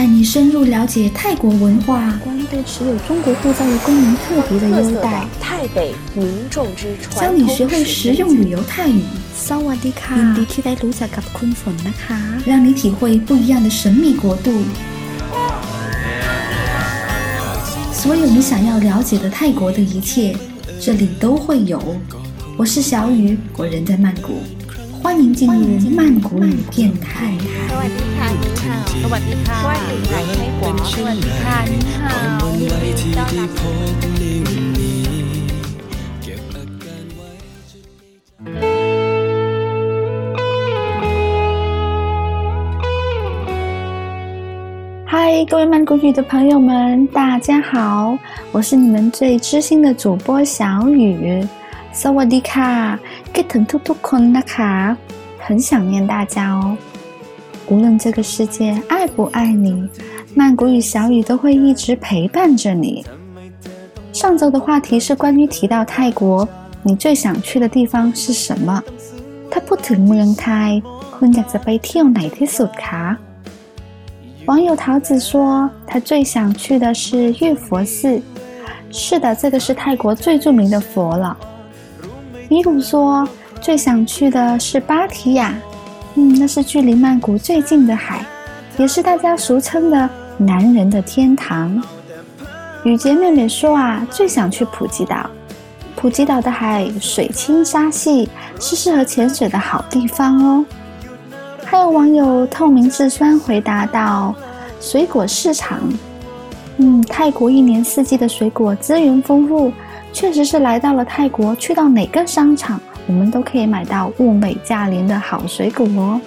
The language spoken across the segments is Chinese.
带你深入了解泰国文化。关都持有中国护照的公民特别的优待。泰北民众之窗教你学会实用旅游泰语。萨瓦迪卡。让你体会不一样的神秘国度。所有你想要了解的泰国的一切这里都会有。我是小雨我人在曼谷。欢迎进入曼谷旅店看一看 สวัสดีค่ะ你好สวัสดีค่ะว่าอยู่ไหนให้หัวสวัสดีค่ะ你好ยินดีต้อนรับ嗨，各位曼谷语的朋友们，大家好，我是你们最知心的主播小雨。สวัสดีค่ะคิดถึงทุกๆคนนะคะ，很想念大家哦。 无论这个世界爱不爱你，曼谷与小雨都会一直陪伴着你。上周的话题是关于提到泰国，你最想去的地方是什么？ถ้าพูดถึงเมืองไทย，คุณอยากจะไปเที่ยวไหนที่สุดคะ？网友桃子说，他最想去的是玉佛寺。是的，这个是泰国最着名的佛了。米鲁说最想去的是芭提雅， 嗯，那是距离曼谷最近的海，也是大家俗称的男人的天堂。雨洁妹妹说啊，最想去普吉岛，普吉岛的海水清沙细，是适合潜水的好地方哦。还有网友透明质酸回答道，水果市场，嗯，泰国一年四季的水果资源丰富。确实是来到了泰国，去到哪个商场，我们都可以买到物美价廉的好水果哦。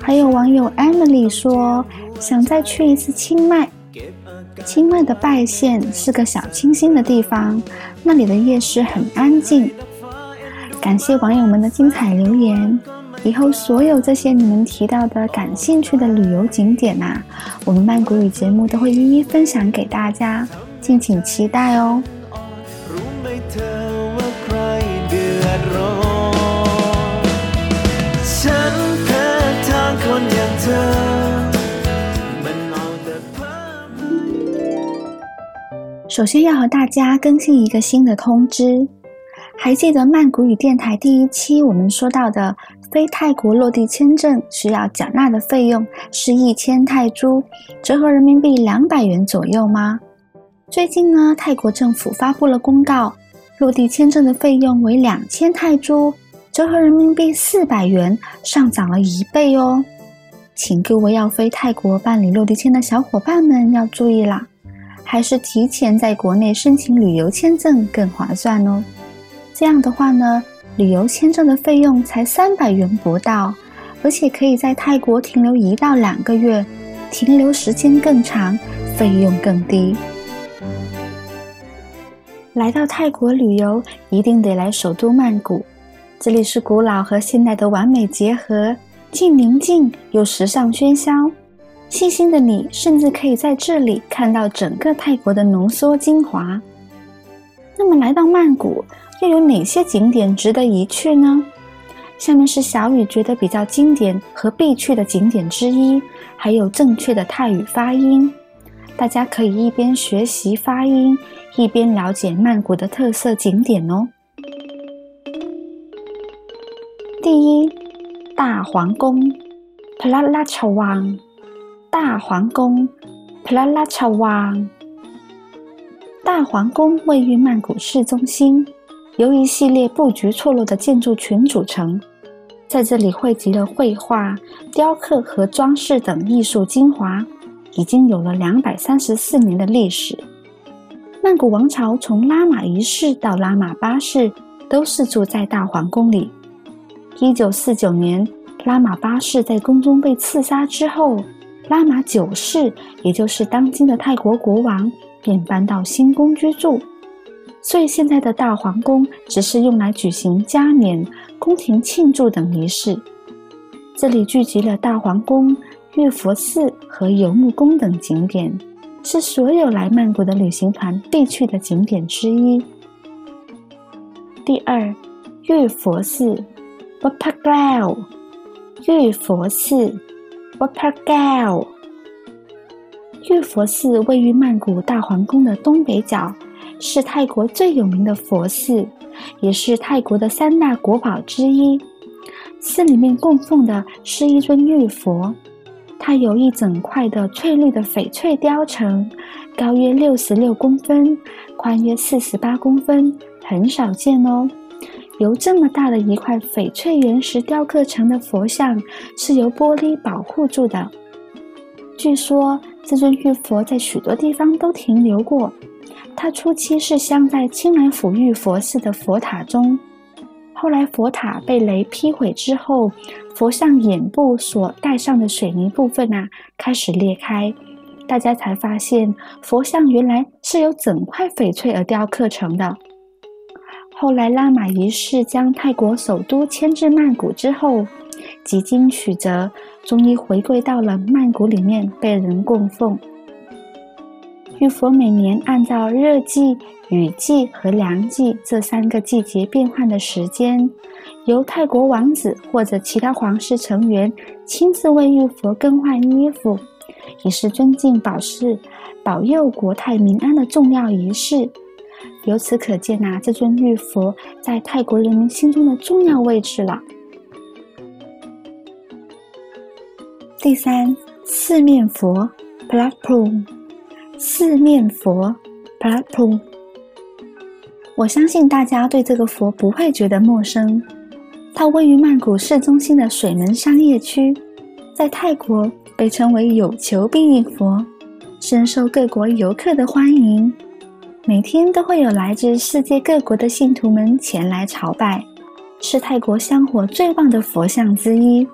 还有网友 Emily 说，想再去一次清迈。清迈的拜县是个小清新的地方，那里的夜市很安静。感谢网友们的精彩留言，以后所有这些你们提到的感兴趣的旅游景点呐，我们曼谷语节目都会一一分享给大家，敬请期待哦。首先要和大家更新一个新的通知，还记得曼谷语电台第一期我们说到的非泰国落地签证需要缴纳的费用是一千泰铢，折合人民币两百元左右吗？最近呢，泰国政府发布了公告，落地签证的费用为两千泰铢，折合人民币四百元，上涨了一倍哦。请各位要飞泰国办理落地签的小伙伴们要注意啦，还是提前在国内申请旅游签证更划算哦。这样的话呢，旅游签证的费用才三百元不到，而且可以在泰国停留一到两个月，停留时间更长，费用更低。来到泰国旅游，一定得来首都曼谷。这里是古老和现代的完美结合，既宁静又时尚喧嚣。细心的你，甚至可以在这里看到整个泰国的浓缩精华。那么，来到曼谷，又有哪些景点值得一去呢？下面是小雨觉得比较经典和必去的景点之一，还有正确的泰语发音。大家可以一边学习发音，一边了解曼谷的特色景点哦。第一，大皇宫 p l a l a c h a w a n g 大皇宫 p l a l a c h a w a n g 大皇宫位于曼谷市中心，由一系列布局错落的建筑群组成，在这里汇集了绘画、雕刻和装饰等艺术精华。已经有了两百三十四年的历史。曼谷王朝从拉玛一世到拉玛八世都是住在大皇宫里。一九四九年，拉玛八世在宫中被刺杀之后，拉玛九世，也就是当今的泰国国王，便搬到新宫居住。所以现在的大皇宫只是用来举行加冕、宫廷庆祝等仪式。这里聚集了大皇宫。玉佛寺和游牧宫等景点是所有来曼谷的旅行团必去的景点之一。第二，玉佛寺 w a p a g a o 玉佛寺 w a p a g a o 玉佛寺位于曼谷大皇宫的东北角，是泰国最有名的佛寺，也是泰国的三大国宝之一。寺里面供奉的是一尊玉佛，它有一整块的翠绿的翡翠雕成，高约六十六公分，宽约四十八公分，很少见哦。由这么大的一块翡翠原石雕刻成的佛像，是由玻璃保护住的。据说这尊玉佛在许多地方都停留过。它初期是镶在清莱府玉佛寺的佛塔中，后来佛塔被雷劈毁之后，佛像眼部所带上的水泥部分啊开始裂开，大家才发现佛像原来是由整块翡翠而雕刻成的。后来拉玛一世将泰国首都迁至曼谷之后，几经曲折，终于回归到了曼谷里面被人供奉。玉佛每年按照热季、雨季和凉季这三个季节变换的时间，由泰国王子或者其他皇室成员亲自为玉佛更换衣服，也是尊敬保释、保佑国泰民安的重要仪式。由此可见呐，这尊玉佛在泰国人民心中的重要位置了。第三，四面佛 p l a p u 四面佛 p l a p u 我相信大家对这个佛不会觉得陌生。它位于曼谷市中心的水门商业区，在泰国被称为有求必应佛，深受各国游客的欢迎。每天都会有来自世界各国的信徒们前来朝拜，是泰国香火最旺的佛像之一。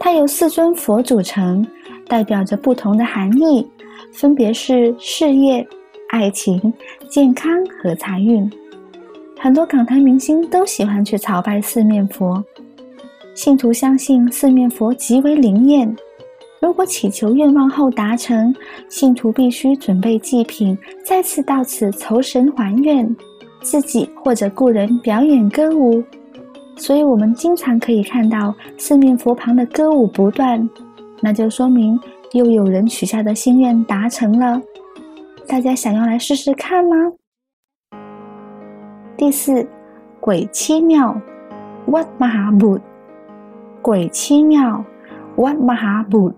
它由四尊佛组成，代表着不同的含义，分别是事业、爱情、健康和财运。很多港台明星都喜欢去朝拜四面佛，信徒相信四面佛极为灵验。如果祈求愿望后达成，信徒必须准备祭品，再次到此酬神还愿，自己或者故人表演歌舞。所以，我们经常可以看到四面佛旁的歌舞不断，那就说明又有人许下的心愿达成了。大家想要来试试看吗？第四，鬼七庙，What Mahabud，鬼七庙，What Mahabud。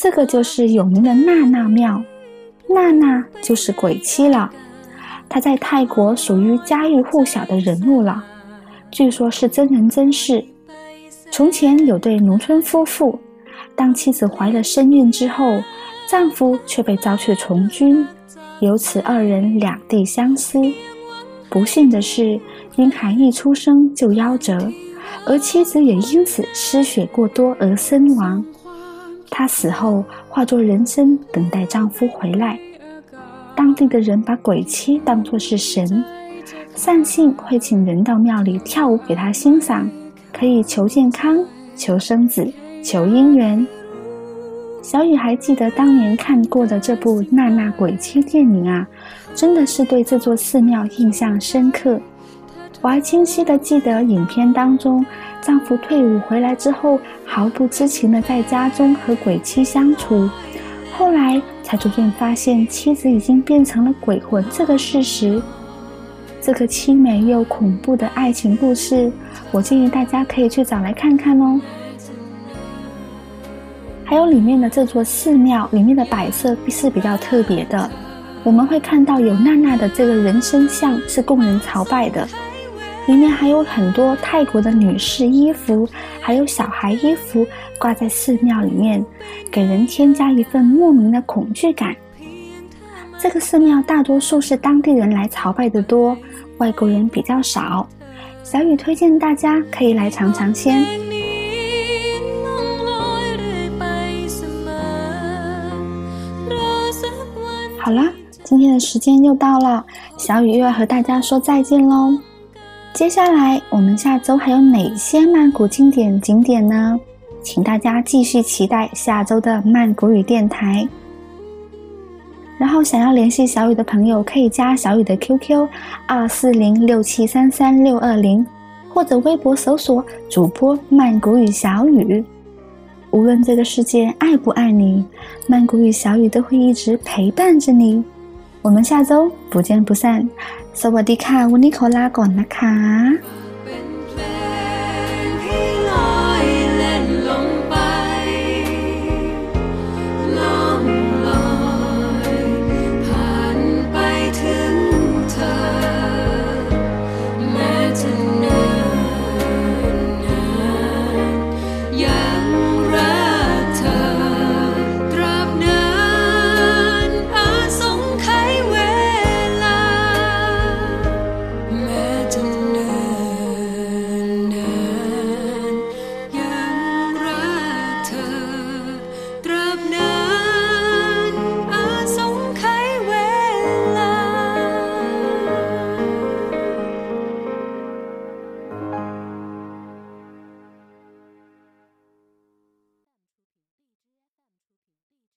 这个就是有名的娜娜庙，娜娜就是鬼妻了。她在泰国属于家喻户晓的人物了，据说是真人真事。从前有对农村夫妇，当妻子怀了身孕之后，丈夫却被召去从军，由此二人两地相思。不幸的是，婴孩一出生就夭折，而妻子也因此失血过多而身亡。她死后化作人参，等待丈夫回来。当地的人把鬼妻当作是神，善信会请人到庙里跳舞给她欣赏，可以求健康、求生子、求姻缘。小雨还记得当年看过的这部《娜娜鬼妻》电影啊，真的是对这座寺庙印象深刻。我还清晰的记得影片当中。丈夫退伍回来之后，毫不知情的在家中和鬼妻相处，后来才逐渐发现妻子已经变成了鬼魂这个事实。这个凄美又恐怖的爱情故事，我建议大家可以去找来看看哦。还有里面的这座寺庙，里面的摆设是比较特别的，我们会看到有娜娜的这个人身像是供人朝拜的。里面还有很多泰国的女士衣服，还有小孩衣服挂在寺庙里面，给人添加一份莫名的恐惧感。这个寺庙大多数是当地人来朝拜的多，外国人比较少。小雨推荐大家可以来尝尝鲜。好了，今天的时间又到了，小雨又要和大家说再见喽。接下来我们下周还有哪些曼谷经典景点呢？请大家继续期待下周的曼谷语电台。然后想要联系小雨的朋友，可以加小雨的 QQ 二四零六七三三六二零，或者微博搜索主播曼谷语小雨。无论这个世界爱不爱你，曼谷与小雨都会一直陪伴着你。我们下周不见不散。สวัสดีค่ะวันนี้ขอลาก่อนนะคะ